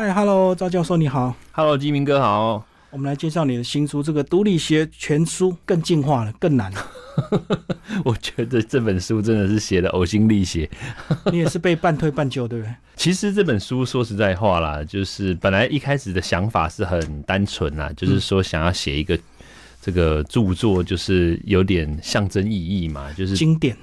嗨，Hello，赵教授你好。Hello，基明哥好。我们来介绍你的新书，这个《独立学全书》更进化了，更难了。我觉得这本书真的是写的呕心沥血。你也是被半推半就，对不对？其实这本书说实在话啦，就是本来一开始的想法是很单纯啦，就是说想要写一个这个著作，就是有点象征意义嘛，就是经典。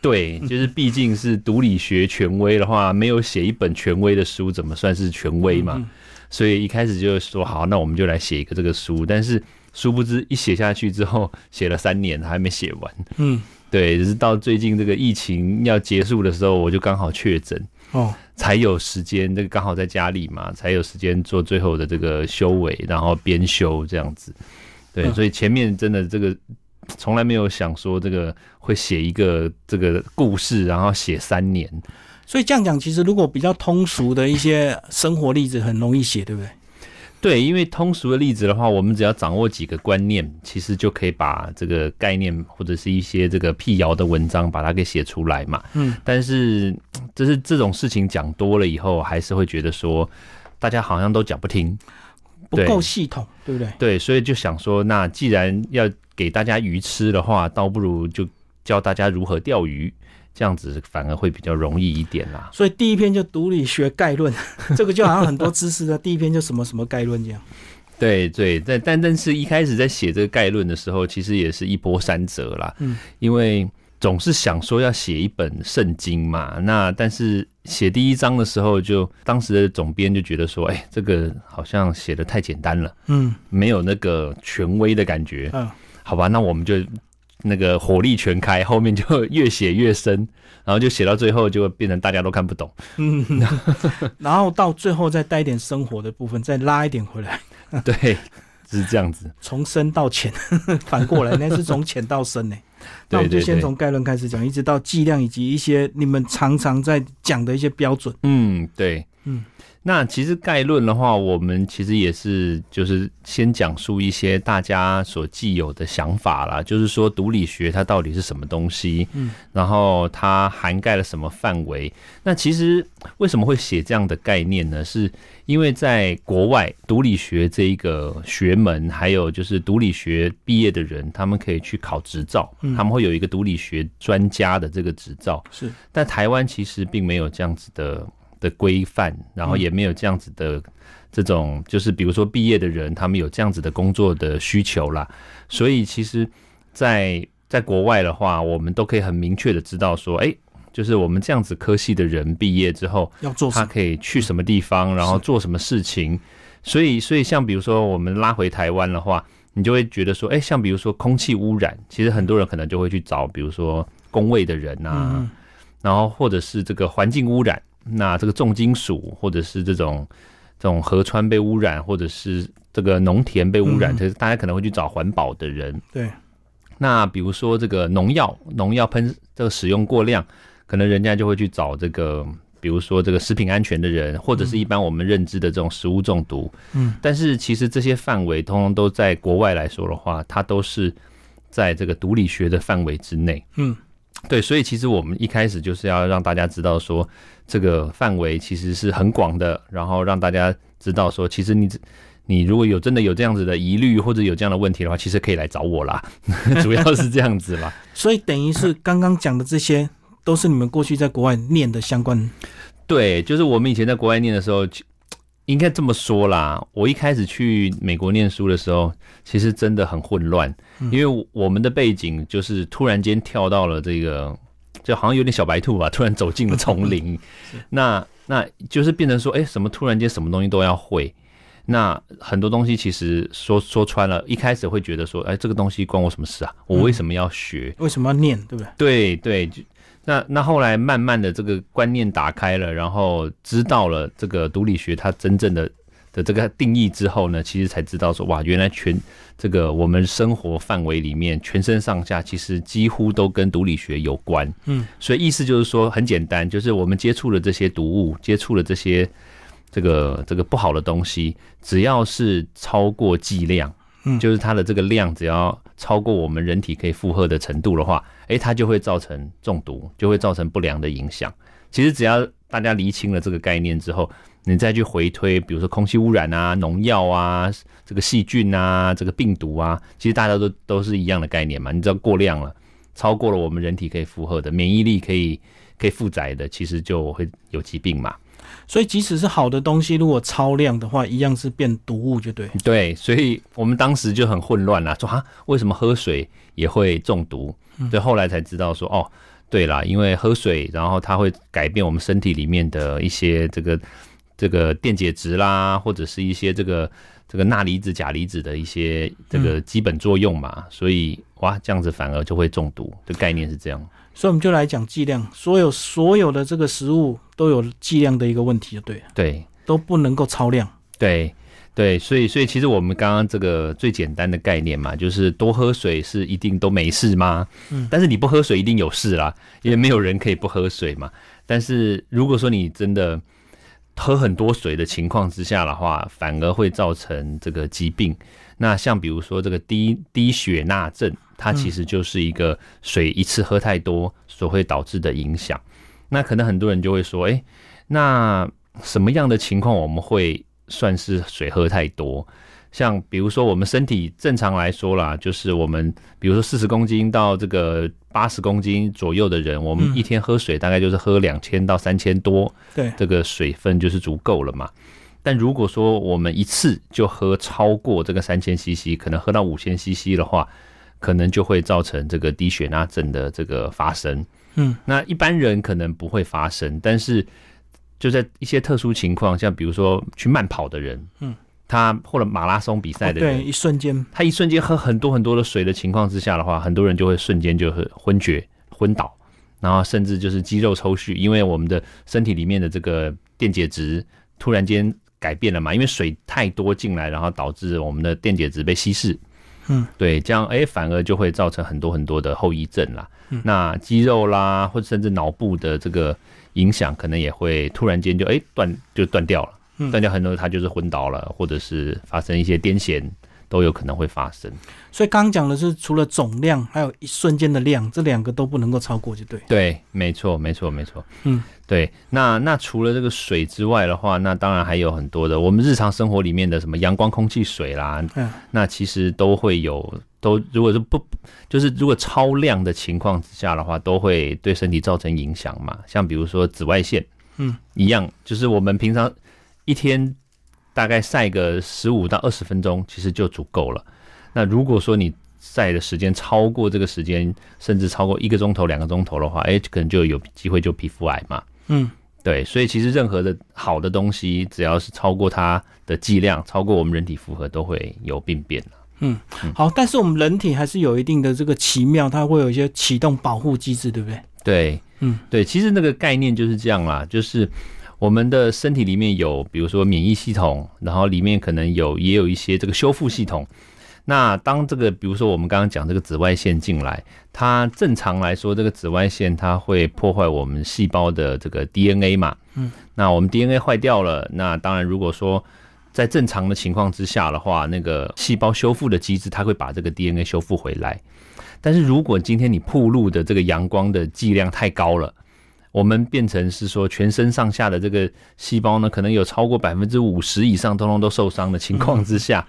对，就是毕竟是毒理学权威的话，没有写一本权威的书，怎么算是权威嘛？所以一开始就说好，那我们就来写一个这个书。但是殊不知一写下去之后，写了三年还没写完。嗯，对，只是到最近这个疫情要结束的时候，我就刚好确诊，哦，才有时间。这个刚好在家里嘛，才有时间做最后的这个修尾，然后编修这样子。对，嗯所以前面真的这个从来没有想说这个会写一个这个故事，然后写三年。所以这样讲，其实如果比较通俗的一些生活例子，很容易写，对不对？对，因为通俗的例子的话，我们只要掌握几个观念，其实就可以把这个概念或者是一些这个辟谣的文章把它给写出来嘛。嗯，但是就是这种事情讲多了以后，还是会觉得说大家好像都讲不听。不够系统，对不对？对，所以就想说，那既然要给大家鱼吃的话，倒不如就教大家如何钓鱼，这样子反而会比较容易一点啦。所以第一篇就毒理学概论，这个就好像很多知识的第一篇就什么什么概论这样。对对，但但但是一开始在写这个概论的时候，其实也是一波三折啦。嗯，因为总是想说要写一本圣经嘛，那但是写第一章的时候就，当时的总编就觉得说，哎，这个好像写的太简单了，嗯没有那个权威的感觉。嗯，好吧，那我们就那个火力全开，后面就 越写越深，然后就写到最后就变成大家都看不懂。嗯，然后到最后再带一点生活的部分，再拉一点回来，对，是这样子。从深到浅，反过来那是从浅到深呢。那我们就先从概论开始讲，一直到剂量以及一些你们常常在讲的一些标准。嗯，对，嗯，那其实概论的话，我们其实也是就是先讲述一些大家所既有的想法啦，就是说毒理学它到底是什么东西，嗯，然后它涵盖了什么范围。那其实为什么会写这样的概念呢？是因为在国外毒理学这一个学门，还有就是毒理学毕业的人，他们可以去考执照，嗯他们会有一个毒理学专家的这个执照。是，但台湾其实并没有这样子的的规范，然后也没有这样子的这种，就是比如说毕业的人，他们有这样子的工作的需求啦。所以其实在，在国外的话，我们都可以很明确的知道说，哎、就是我们这样子科系的人毕业之后，要做？他可以去什么地方，然后做什么事情。所以，所以像比如说我们拉回台湾的话，你就会觉得说，哎、像比如说空气污染，其实很多人可能就会去找，比如说工位的人啊，嗯然后或者是这个环境污染，那这个重金属，或者是这种这种河川被污染，或者是这个农田被污染，嗯可是大家可能会去找环保的人。对，那比如说这个农药，农药喷这个使用过量，可能人家就会去找这个，比如说这个食品安全的人，或者是一般我们认知的这种食物中毒。嗯，但是其实这些范围，通通都在国外来说的话，它都是在这个毒理学的范围之内。嗯，对，所以其实我们一开始就是要让大家知道说，这个范围其实是很广的，然后让大家知道说，其实你你如果有真的有这样子的疑虑或者有这样的问题的话，其实可以来找我啦，主要是这样子啦。所以等于是刚刚讲的这些，都是你们过去在国外念的相关。对，就是我们以前在国外念的时候，其应该这么说啦。我一开始去美国念书的时候，其实真的很混乱，因为我我们的背景就是突然间跳到了这个，就好像有点小白兔吧，突然走进了丛林。那那就是变成说，哎、什么突然间什么东西都要会。那很多东西其实说说穿了，一开始会觉得说，哎、这个东西关我什么事啊？我为什么要学？为什么要念，对不对？对对，就那那后来慢慢的这个观念打开了，然后知道了这个毒理学它真正的的这个定义之后呢，其实才知道说哇，原来全这个我们生活范围里面全身上下其实几乎都跟毒理学有关。嗯，所以意思就是说很简单，就是我们接触了这些毒物，接触了这些这个这个不好的东西，只要是超过剂量，嗯就是它的这个量只要超过我们人体可以负荷的程度的话，诶，它就会造成中毒，就会造成不良的影响。其实只要大家厘清了这个概念之后，你再去回推，比如说空气污染啊、农药啊、这个细菌啊、这个病毒啊，其实大家都都是一样的概念嘛。你知道过量了，超过了我们人体可以负荷的免疫力可以可以负载的，其实就会有疾病嘛。所以即使是好的东西，如果超量的话，一样是变毒物，就对。对，所以我们当时就很混乱啦，说啊，为什么喝水也会中毒？对，后来才知道说，哦，对啦，因为喝水，然后它会改变我们身体里面的一些这个这个电解质啦，或者是一些这个这个钠离子、钾离子的一些这个基本作用嘛，所以哇，这样子反而就会中毒的概念是这样。所以我们就来讲剂量，所有所有的这个食物都有剂量的一个问题，就对了，对，都不能够超量。对对，所以所以其实我们刚刚这个最简单的概念嘛，就是多喝水是一定都没事吗？嗯，但是你不喝水一定有事啦，因为没有人可以不喝水嘛。但是如果说你真的喝很多水的情况之下的话，反而会造成这个疾病。那像比如说这个低低血钠症。它其实就是一个水一次喝太多所会导致的影响。那可能很多人就会说，哎，那什么样的情况我们会算是水喝太多？像比如说我们身体正常来说啦，就是我们比如说四十公斤到这个八十公斤左右的人，我们一天喝水大概就是喝两千到三千多，对，这个水分就是足够了嘛。但如果说我们一次就喝超过这个三千 CC，可能喝到五千 CC 的话，可能就会造成这个低血钠症的这个发生。嗯，那一般人可能不会发生，但是就在一些特殊情况，像比如说去慢跑的人，嗯，他或者马拉松比赛的人，对，一瞬间，他一瞬间喝很多很多的水的情况之下的话，很多人就会瞬间就是昏厥、昏倒，然后甚至就是肌肉抽搐，因为我们的身体里面的这个电解质突然间改变了嘛，因为水太多进来，然后导致我们的电解质被稀释。嗯，对，这样哎，反而就会造成很多很多的后遗症啦。那肌肉啦，或者甚至脑部的这个影响，可能也会突然间就哎断就断掉了，断掉很多，他就是昏倒了，或者是发生一些癫痫。都有可能会发生，所以刚刚讲的是除了总量，还有一瞬间的量，这两个都不能够超过，就对。对，没错，没错，没错。嗯，对。那那除了这个水之外的话，那当然还有很多的，我们日常生活里面的什么阳光、空气、水啦，嗯，那其实都会有，都如果是不就是如果超量的情况之下的话，都会对身体造成影响嘛。像比如说紫外线，嗯，一样，就是我们平常一天。大概晒个十五到二十分钟，其实就足够了。那如果说你晒的时间超过这个时间，甚至超过一个钟头、两个钟头的话，哎，可能就有机会就皮肤癌嘛。嗯，对，所以其实任何的好的东西，只要是超过它的剂量，超过我们人体负荷，都会有病变嗯，好，但是我们人体还是有一定的这个奇妙，它会有一些启动保护机制，对不对？对，嗯，对，其实那个概念就是这样啦，就是。我们的身体里面有，比如说免疫系统，然后里面可能有也有一些这个修复系统。那当这个，比如说我们刚刚讲这个紫外线进来，它正常来说，这个紫外线它会破坏我们细胞的这个 DNA 嘛。嗯。那我们 DNA 坏掉了，那当然如果说在正常的情况之下的话，那个细胞修复的机制它会把这个 DNA 修复回来。但是如果今天你曝露的这个阳光的剂量太高了，我们变成是说，全身上下的这个细胞呢，可能有超过百分之五十以上，通通都受伤的情况之下，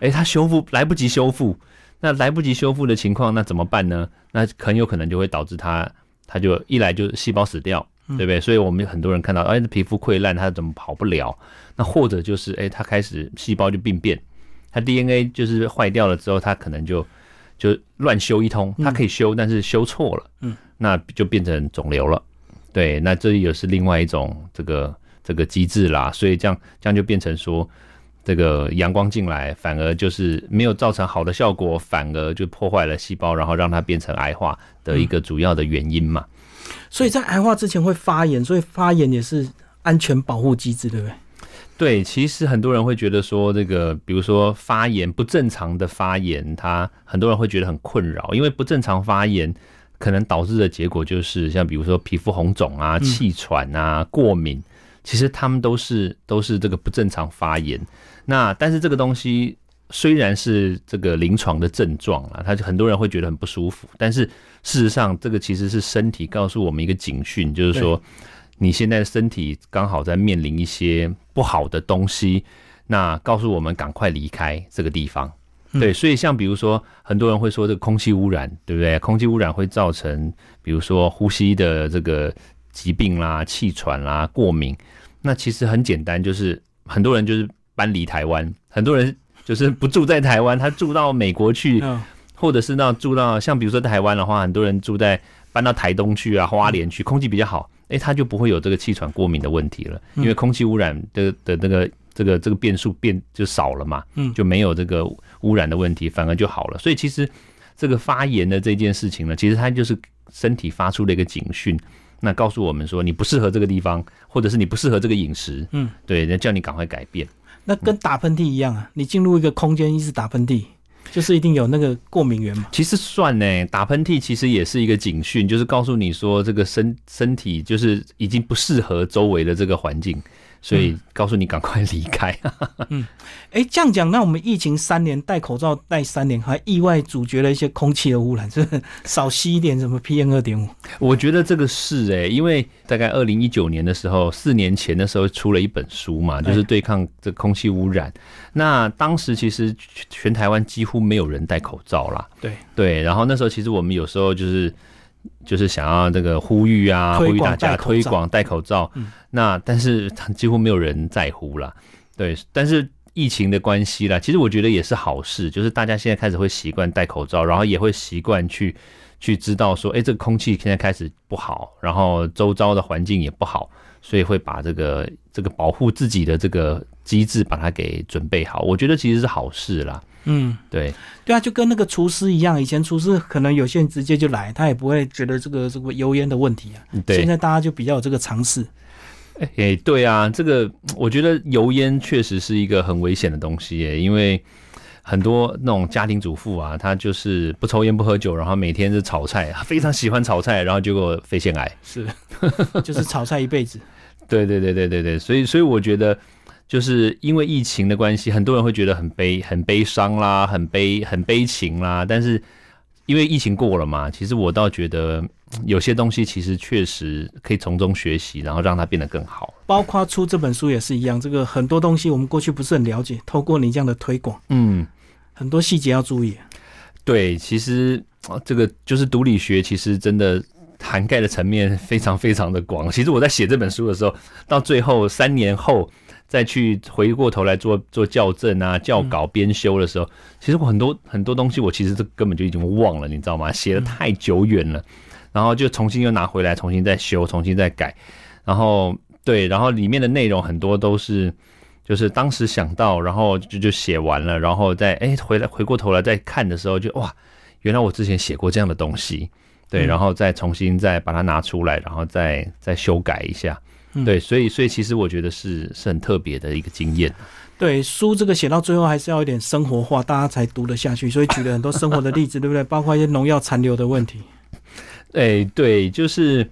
哎，它修复来不及修复，那来不及修复的情况，那怎么办呢？那很有可能就会导致它，它就一来就细胞死掉，对不对？所以我们很多人看到，哎，皮肤溃烂，它怎么跑不了？那或者就是，哎，它开始细胞就病变，它 DNA 就是坏掉了之后，它可能就就乱修一通，它可以修，但是修错了，嗯，那就变成肿瘤了。对，那这也是另外一种这个这个机制啦，所以这样这样就变成说，这个阳光进来反而就是没有造成好的效果，反而就破坏了细胞，然后让它变成癌化的一个主要的原因嘛。所以在癌化之前会发炎，所以发炎也是安全保护机制，对不对？对，其实很多人会觉得说，这个比如说发炎不正常的发炎，它很多人会觉得很困扰，因为不正常发炎。可能导致的结果就是，像比如说皮肤红肿啊、气喘啊、过敏，其实他们都是都是这个不正常发炎。那但是这个东西虽然是这个临床的症状啊，他就很多人会觉得很不舒服。但是事实上，这个其实是身体告诉我们一个警讯，就是说你现在身体刚好在面临一些不好的东西，那告诉我们赶快离开这个地方。对，所以像比如说，很多人会说这个空气污染，对不对？空气污染会造成，比如说呼吸的这个疾病啦、气喘啦、过敏。那其实很简单，就是很多人就是搬离台湾，很多人就是不住在台湾，他住到美国去，或者是到住到像比如说台湾的话，很多人住在搬到台东去啊、花莲去，空气比较好，哎，他就不会有这个气喘、过敏的问题了，因为空气污染的的那个。这个这个变数变就少了嘛，嗯，就没有这个污染的问题，反而就好了。所以其实这个发炎的这件事情呢，其实它就是身体发出了一个警讯，那告诉我们说你不适合这个地方，或者是你不适合这个饮食，嗯，对，那叫你赶快改变。那跟打喷嚏一样啊，你进入一个空间一直打喷嚏，就是一定有那个过敏源嘛。其实算呢，打喷嚏其实也是一个警讯，就是告诉你说这个身身体就是已经不适合周围的这个环境。所以告诉你赶快离开。嗯，哎，这样讲，那我们疫情三年戴口罩戴三年，还意外阻绝了一些空气的污染，是 少吸一点什么 PM 二点五？我觉得这个是哎，因为大概二零一九年的时候，四年前的时候出了一本书嘛，就是对抗这空气污染。那当时其实全台湾几乎没有人戴口罩啦。对对，然后那时候其实我们有时候就是。就是想要这个呼吁啊，呼吁大家推广戴口罩。那但是几乎没有人在乎啦。对，但是疫情的关系啦，其实我觉得也是好事，就是大家现在开始会习惯戴口罩，然后也会习惯去去知道说，哎，这个空气现在开始不好，然后周遭的环境也不好，所以会把这个这个保护自己的这个机制把它给准备好。我觉得其实是好事啦。嗯，对，对啊，就跟那个厨师一样，以前厨师可能有些人直接就来，他也不会觉得这个这个油烟的问题啊。对，现在大家就比较有这个尝试。哎，对啊，这个我觉得油烟确实是一个很危险的东西耶，因为很多那种家庭主妇啊，她就是不抽烟不喝酒，然后每天是炒菜，非常喜欢炒菜，然后结果肺腺癌，是，就是炒菜一辈子。对对对对对对，所以所以我觉得。就是因为疫情的关系，很多人会觉得很悲、很悲伤啦，很悲、很悲情啦。但是因为疫情过了嘛，其实我倒觉得有些东西其实确实可以从中学习，然后让它变得更好。包括出这本书也是一样，这个很多东西我们过去不是很了解，透过你这样的推广，嗯，很多细节要注意。对，其实这个就是毒理学，其实真的涵盖的层面非常非常的广。其实我在写这本书的时候，到最后三年后。再去回过头来做做校正啊、校稿、编修的时候，其实我很多很多东西，我其实这根本就已经忘了，你知道吗？写的太久远了，然后就重新又拿回来，重新再修，重新再改，然后对，然后里面的内容很多都是就是当时想到，然后就就写完了，然后再哎回来回过头来再看的时候，就哇，原来我之前写过这样的东西，对，然后再重新再把它拿出来，然后再再修改一下。对，所以所以其实我觉得是是很特别的一个经验。对，书这个写到最后还是要一点生活化，大家才读得下去。所以举了很多生活的例子，对不对？包括一些农药残留的问题。哎，对，就是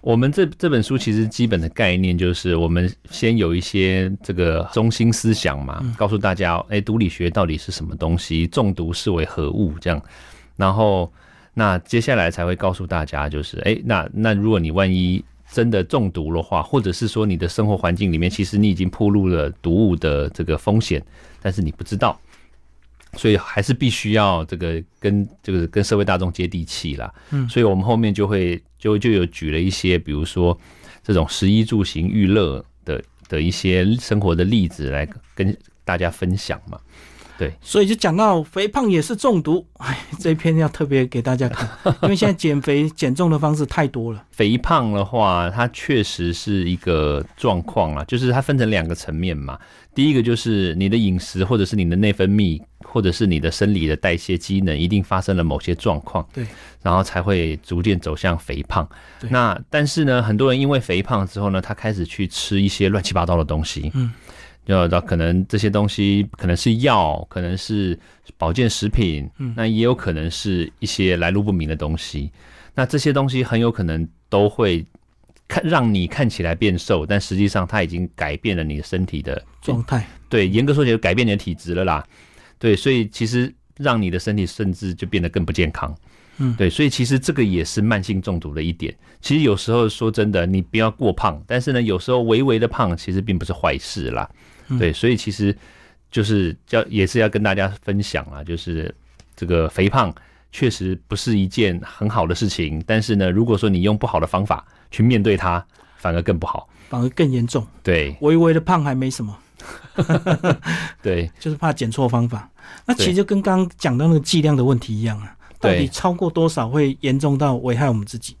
我们这这本书其实基本的概念就是我们先有一些这个中心思想嘛，告诉大家，哎，毒理学到底是什么东西，中毒是为何物这样。然后那接下来才会告诉大家，就是哎，那那如果你万一。真的中毒的话，或者是说你的生活环境里面，其实你已经暴露了毒物的这个风险，但是你不知道，所以还是必须要这个跟这个跟社会大众接地气啦。嗯，所以我们后面就会就就有举了一些，比如说这种食衣住行娱乐的的一些生活的例子来跟大家分享嘛。对，所以就讲到肥胖也是中毒，哎，这一篇要特别给大家看，因为现在减肥减重的方式太多了。肥胖的话，它确实是一个状况啊，就是它分成两个层面嘛。第一个就是你的饮食，或者是你的内分泌，或者是你的生理的代谢机能，一定发生了某些状况，对，然后才会逐渐走向肥胖。那但是呢，很多人因为肥胖之后呢，他开始去吃一些乱七八糟的东西，嗯。要到可能这些东西可能是药，可能是保健食品，嗯，那也有可能是一些来路不明的东西。那这些东西很有可能都会看让你看起来变瘦，但实际上它已经改变了你的身体的状态。对，严格说起来，改变你的体质了啦。对，所以其实让你的身体甚至就变得更不健康。嗯，对，所以其实这个也是慢性中毒的一点。其实有时候说真的，你不要过胖，但是呢，有时候微微的胖其实并不是坏事啦。对，所以其实就是要也是要跟大家分享啊，就是这个肥胖确实不是一件很好的事情，但是呢，如果说你用不好的方法去面对它，反而更不好，反而更严重。对，微微的胖还没什么，对，就是怕减错方法。那其实就跟刚刚讲到那个剂量的问题一样啊，到底超过多少会严重到危害我们自己？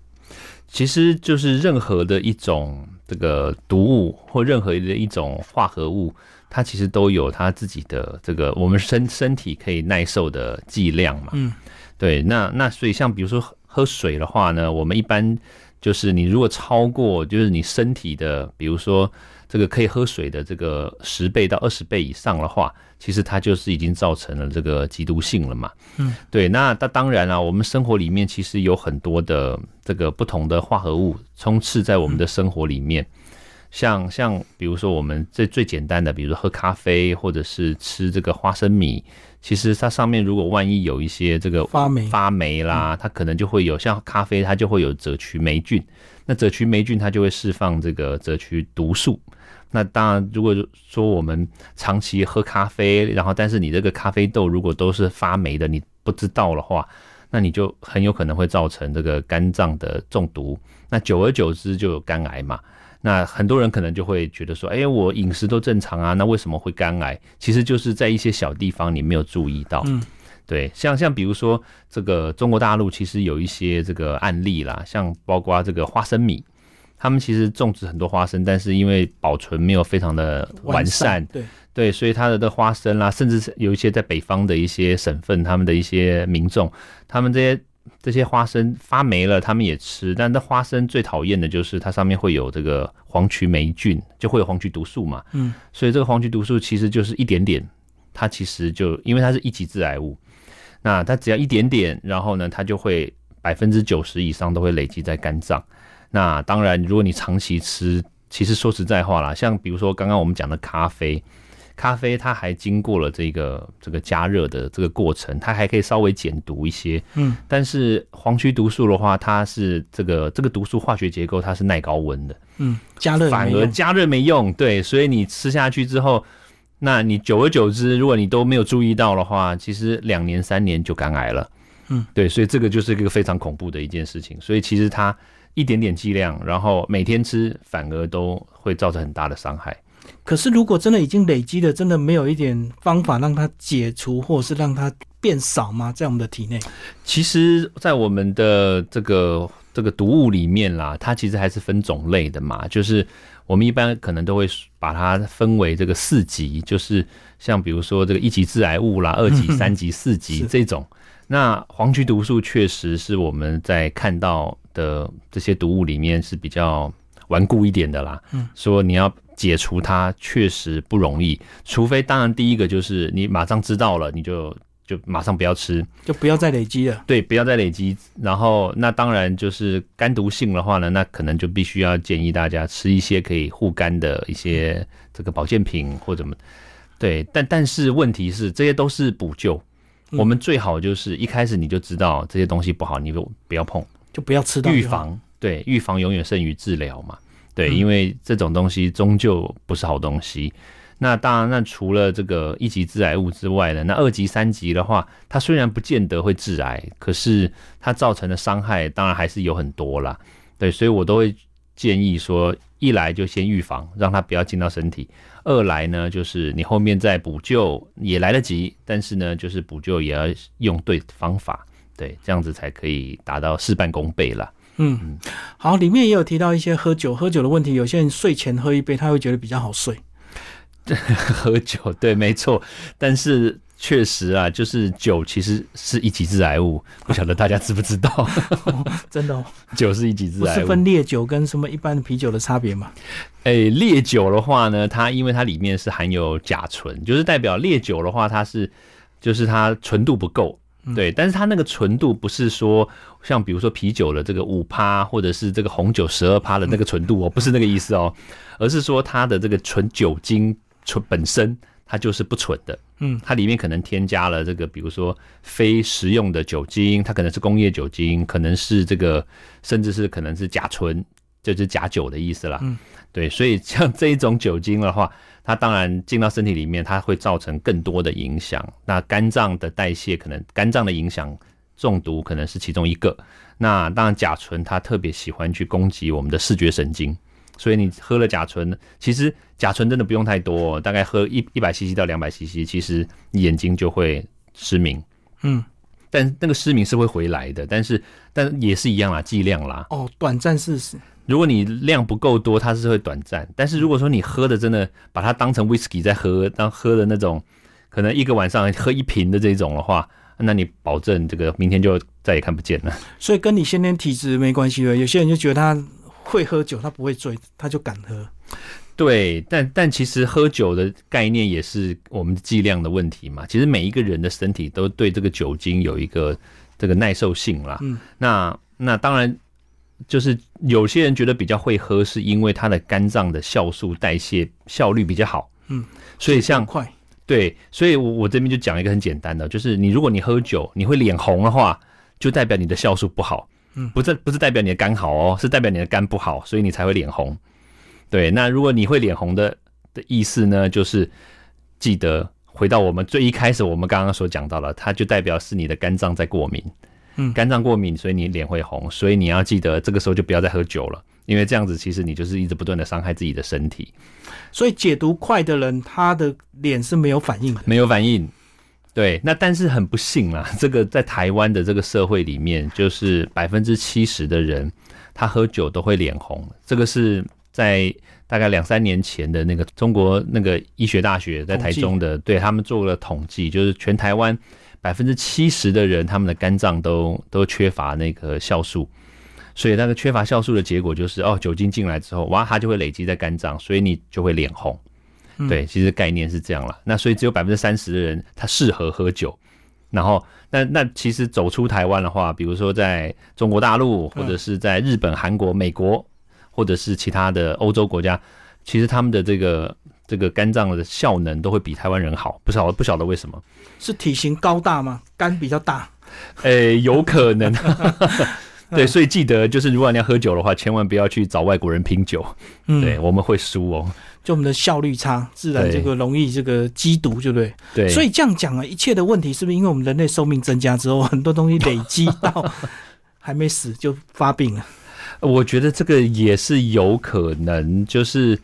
其实就是任何的一种这个毒物或任何的一种化合物，它其实都有它自己的这个我们身身体可以耐受的剂量嘛。嗯，对。那那所以像比如说喝水的话呢，我们一般就是你如果超过就是你身体的，比如说。这个可以喝水的这个十倍到二十倍以上的话，其实它就是已经造成了这个极毒性了嘛。嗯，对。那那当然了，我们生活里面其实有很多的这个不同的化合物充斥在我们的生活里面，像像比如说我们最最简单的，比如说喝咖啡或者是吃这个花生米，其实它上面如果万一有一些这个发霉发霉啦，它可能就会有像咖啡，它就会有褶曲霉菌。那褶曲霉菌它就会释放这个褶曲毒素。那当然，如果说我们长期喝咖啡，然后但是你这个咖啡豆如果都是发霉的，你不知道的话，那你就很有可能会造成这个肝脏的中毒。那久而久之就有肝癌嘛。那很多人可能就会觉得说，哎，我饮食都正常啊，那为什么会肝癌？其实就是在一些小地方你没有注意到。嗯，对，像像比如说这个中国大陆其实有一些这个案例啦，像包括这个花生米。他们其实种植很多花生，但是因为保存没有非常的完善，对。对，所以它的的花生啦，甚至是有一些在北方的一些省份，他们的一些民众，他们这些这些花生发霉了，他们也吃，但那花生最讨厌的就是它上面会有这个黄曲霉菌，就会有黄曲毒素嘛，嗯，所以这个黄曲毒素其实就是一点点，它其实就因为它是一级致癌物，那它只要一点点，然后呢，它就会百分之九十以上都会累积在肝脏。那当然，如果你长期吃，其实说实在话啦，像比如说刚刚我们讲的咖啡，咖啡它还经过了这个这个加热的这个过程，它还可以稍微减毒一些。嗯，但是黄曲毒素的话，它是这个这个毒素化学结构它是耐高温的。嗯，加热反而加热没用。对，所以你吃下去之后，那你久而久之，如果你都没有注意到的话，其实两年三年就肝癌了。嗯，对，所以这个就是一个非常恐怖的一件事情。所以其实它。一点点剂量，然后每天吃，反而都会造成很大的伤害。可是，如果真的已经累积的，真的没有一点方法让它解除，或者是让它变少吗？在我们的体内？其实，在我们的这个这个毒物里面啦，它其实还是分种类的嘛。就是我们一般可能都会把它分为这个四级，就是像比如说这个一级致癌物啦，二级、三级、四级这种。那黄曲毒素确实是我们在看到的这些毒物里面是比较顽固一点的啦。嗯，说你要解除它确实不容易，除非当然第一个就是你马上知道了，你就就马上不要吃，就不要再累积了。对，不要再累积。然后那当然就是肝毒性的话呢，那可能就必须要建议大家吃一些可以护肝的一些这个保健品或怎么。对，但但是问题是这些都是补救。我们最好就是一开始你就知道这些东西不好，你就不要碰，就不要吃到。预防对，预防永远胜于治疗嘛。对，因为这种东西终究不是好东西。那当然，那除了这个一级致癌物之外呢，那二级、三级的话，它虽然不见得会致癌，可是它造成的伤害当然还是有很多啦。对，所以我都会建议说，一来就先预防，让它不要进到身体。二来呢，就是你后面再补救也来得及，但是呢，就是补救也要用对方法，对，这样子才可以达到事半功倍啦。嗯，好，里面也有提到一些喝酒喝酒的问题，有些人睡前喝一杯，他会觉得比较好睡。喝酒，对，没错，但是。确实啊，就是酒其实是一级致癌物，不晓得大家知不知道？真的，哦 酒是一级致癌物。是分烈酒跟什么一般的啤酒的差别吗？哎，烈酒的话呢，它因为它里面是含有甲醇，就是代表烈酒的话，它是就是它纯度不够，对。但是它那个纯度不是说像比如说啤酒的这个五趴，或者是这个红酒十二趴的那个纯度哦，不是那个意思哦，而是说它的这个纯酒精纯本身它就是不纯的。嗯，它里面可能添加了这个，比如说非食用的酒精，它可能是工业酒精，可能是这个，甚至是可能是甲醇，就是假酒的意思啦。嗯，对，所以 像这一种酒精的话，它当然进到身体里面，它会造成更多的影响。那肝脏的代谢可能肝脏的影响，中毒可能是其中一个。那当然甲醇它特别喜欢去攻击我们的视觉神经。所以你喝了甲醇，其实甲醇真的不用太多，大概喝一一百 CC 到两百 CC，其实眼睛就会失明。嗯，但那个失明是会回来的，但是但也是一样啦，剂量啦。哦，短暂事实。如果你量不够多，它是会短暂。但是如果说你喝的真的把它当成 whisky 在喝，当喝的那种，可能一个晚上喝一瓶的这种的话，那你保证这个明天就再也看不见了。所以跟你先天体质没关系了。有些人就觉得他。会喝酒，他不会醉，他就敢喝。对，但但其实喝酒的概念也是我们剂量的问题嘛。其实每一个人的身体都对这个酒精有一个这个耐受性啦。嗯，那那当然就是有些人觉得比较会喝，是因为他的肝脏的酵素代谢效率比较好。嗯，所以像快对，所以我我这边就讲一个很简单的，就是你如果你喝酒你会脸红的话，就代表你的酵素不好。嗯，不是不是代表你的肝好哦，是代表你的肝不好，所以你才会脸红。对，那如果你会脸红的的意思呢，就是记得回到我们最一开始我们刚刚所讲到了，它就代表是你的肝脏在过敏。嗯，肝脏过敏，所以你脸会红，所以你要记得这个时候就不要再喝酒了，因为这样子其实你就是一直不断的伤害自己的身体。所以解毒快的人，他的脸是没有反应的，没有反应。对，那但是很不幸啦，这个在台湾的这个社会里面，就是百分之七十的人，他喝酒都会脸红。这个是在大概两三年前的那个中国那个医学大学在台中的，对他们做了统计，就是全台湾百分之七十的人，他们的肝脏都都缺乏那个酵素，所以那个缺乏酵素的结果就是，哦，酒精进来之后，哇，它就会累积在肝脏，所以你就会脸红。对，其实概念是这样了。那所以只有百分之三十的人他适合喝酒，然后那那其实走出台湾的话，比如说在中国大陆，或者是在日本、韩国、美国，或者是其他的欧洲国家，其实他们的这个这个肝脏的效能都会比台湾人好。不晓不晓得为什么？是体型高大吗？肝比较大？诶，有可能。对，所以记得就是如果你要喝酒的话，千万不要去找外国人拼酒。嗯，对，我们会输哦。就我们的效率差，自然这个容易这个积毒，对不对？对。所以这样讲啊，一切的问题是不是因为我们人类寿命增加之后，很多东西累积到 还没死就发病了？我觉得这个也是有可能，就是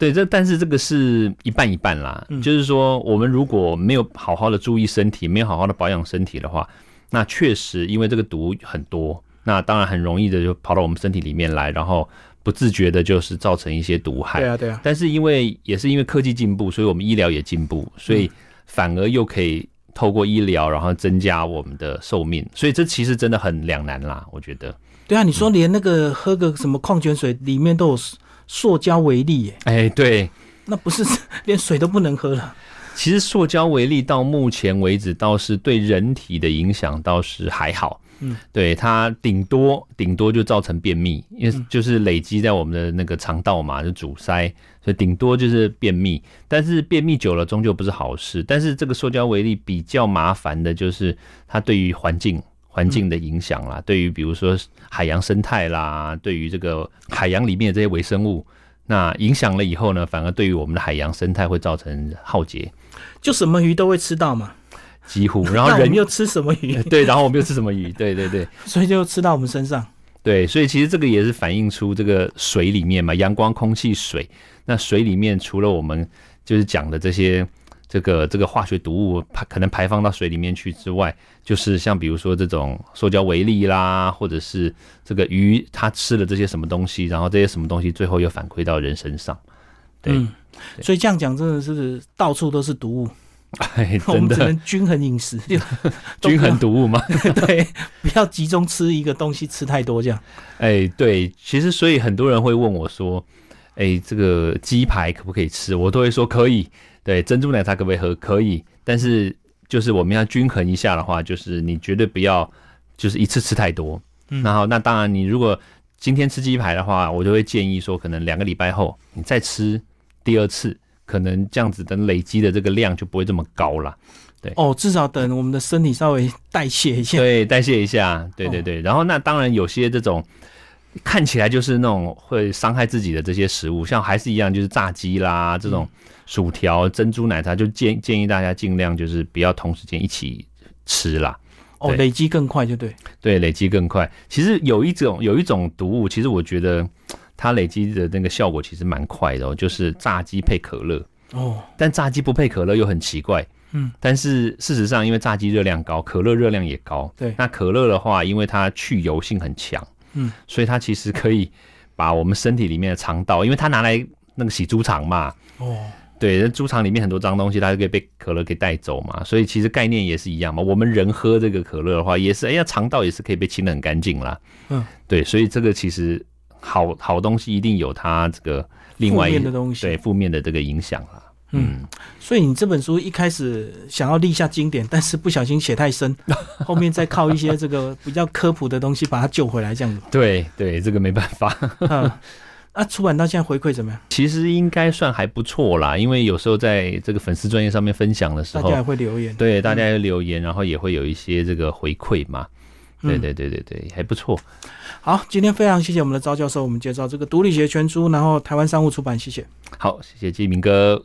对这，但是这个是一半一半啦。就是说，我们如果没有好好的注意身体，没有好好的保养身体的话，那确实因为这个毒很多，那当然很容易的就跑到我们身体里面来，然后。不自觉的，就是造成一些毒害。对啊，对啊。但是因为也是因为科技进步，所以我们医疗也进步，所以反而又可以透过医疗，然后增加我们的寿命。所以这其实真的很两难啦，我觉得。对啊，你说连那个喝个什么矿泉水里面都有塑胶微粒，耶？哎，对，那不是 连水都不能喝了。其实塑胶微粒到目前为止倒是对人体的影响倒是还好。嗯，对，它顶多顶多就造成便秘，因为就是累积在我们的那个肠道嘛，就阻塞，所以顶多就是便秘。但是便秘久了终究不是好事。但是这个塑胶微粒比较麻烦的就是它对于环境环境的影响啦，对于比如说海洋生态啦，对于这个海洋里面的这些微生物，那影响了以后呢，反而对于我们的海洋生态会造成浩劫。就什么鱼都会吃到嘛。几乎，然后人又吃什么鱼？对，然后我们又吃什么鱼？对对对，所以就吃到我们身上。对，所以其实这个也是反映出这个水里面嘛，阳光、空气、水。那水里面除了我们就是讲的这些这个这个化学毒物排可能排放到水里面去之外，就是像比如说这种塑胶微粒啦，或者是这个鱼它吃了这些什么东西，然后这些什么东西最后又反馈到人身上。对，所以这样讲真的是到处都是毒物。哎，我们只能均衡饮食，均衡毒物嘛？对，不要集中吃一个东西吃太多这样。哎，对，其实所以很多人会问我说：“哎，这个鸡排可不可以吃？”我都会说可以。对，珍珠奶茶可不可以喝？可以。但是就是我们要均衡一下的话，就是你绝对不要就是一次吃太多。然后那当然，你如果今天吃鸡排的话，我就会建议说，可能两个礼拜后你再吃第二次。可能这样子等累积的这个量就不会这么高了。对哦，至少等我们的身体稍微代谢一下。对，代谢一下。对对对。然后那当然有些这种看起来就是那种会伤害自己的这些食物，像还是一样就是炸鸡啦，这种薯条、珍珠奶茶，就建建议大家尽量就是不要同时间一起吃啦。哦，累积更快就对。对，累积更快。其实有一种有一种毒物，其实我觉得它累积的那个效果其实蛮快的，哦，就是炸鸡配可乐。哦。但炸鸡不配可乐又很奇怪。嗯，但是事实上，因为炸鸡热量高，可乐热量也高。对，那可乐的话，因为它去油性很强，嗯，所以它其实可以把我们身体里面的肠道，因为它拿来那个洗猪肠嘛。哦，对，猪场里面很多脏东西，它就可以被可乐给带走嘛。所以其实概念也是一样嘛。我们人喝这个可乐的话，也是，哎呀，肠道也是可以被清的很干净啦。嗯，对，所以这个其实好好东西一定有它这个另外一面的东西，对负面的这个影响啦。嗯，所以你这本书一开始想要立下经典，但是不小心写太深，后面再靠一些这个比较科普的东西把它救回来，这样子。对对，这个没办法。啊，出版到现在回馈怎么样？其实应该算还不错啦，因为有时候在这个粉丝专业上面分享的时候，大家会留言，对，大家留言，然后也会有一些这个回馈嘛。对对对对对，还不错。好，今天非常谢谢我们的赵教授，我们介绍这个《独立学全书》，然后台湾商务出版，谢谢。好，谢谢季明哥。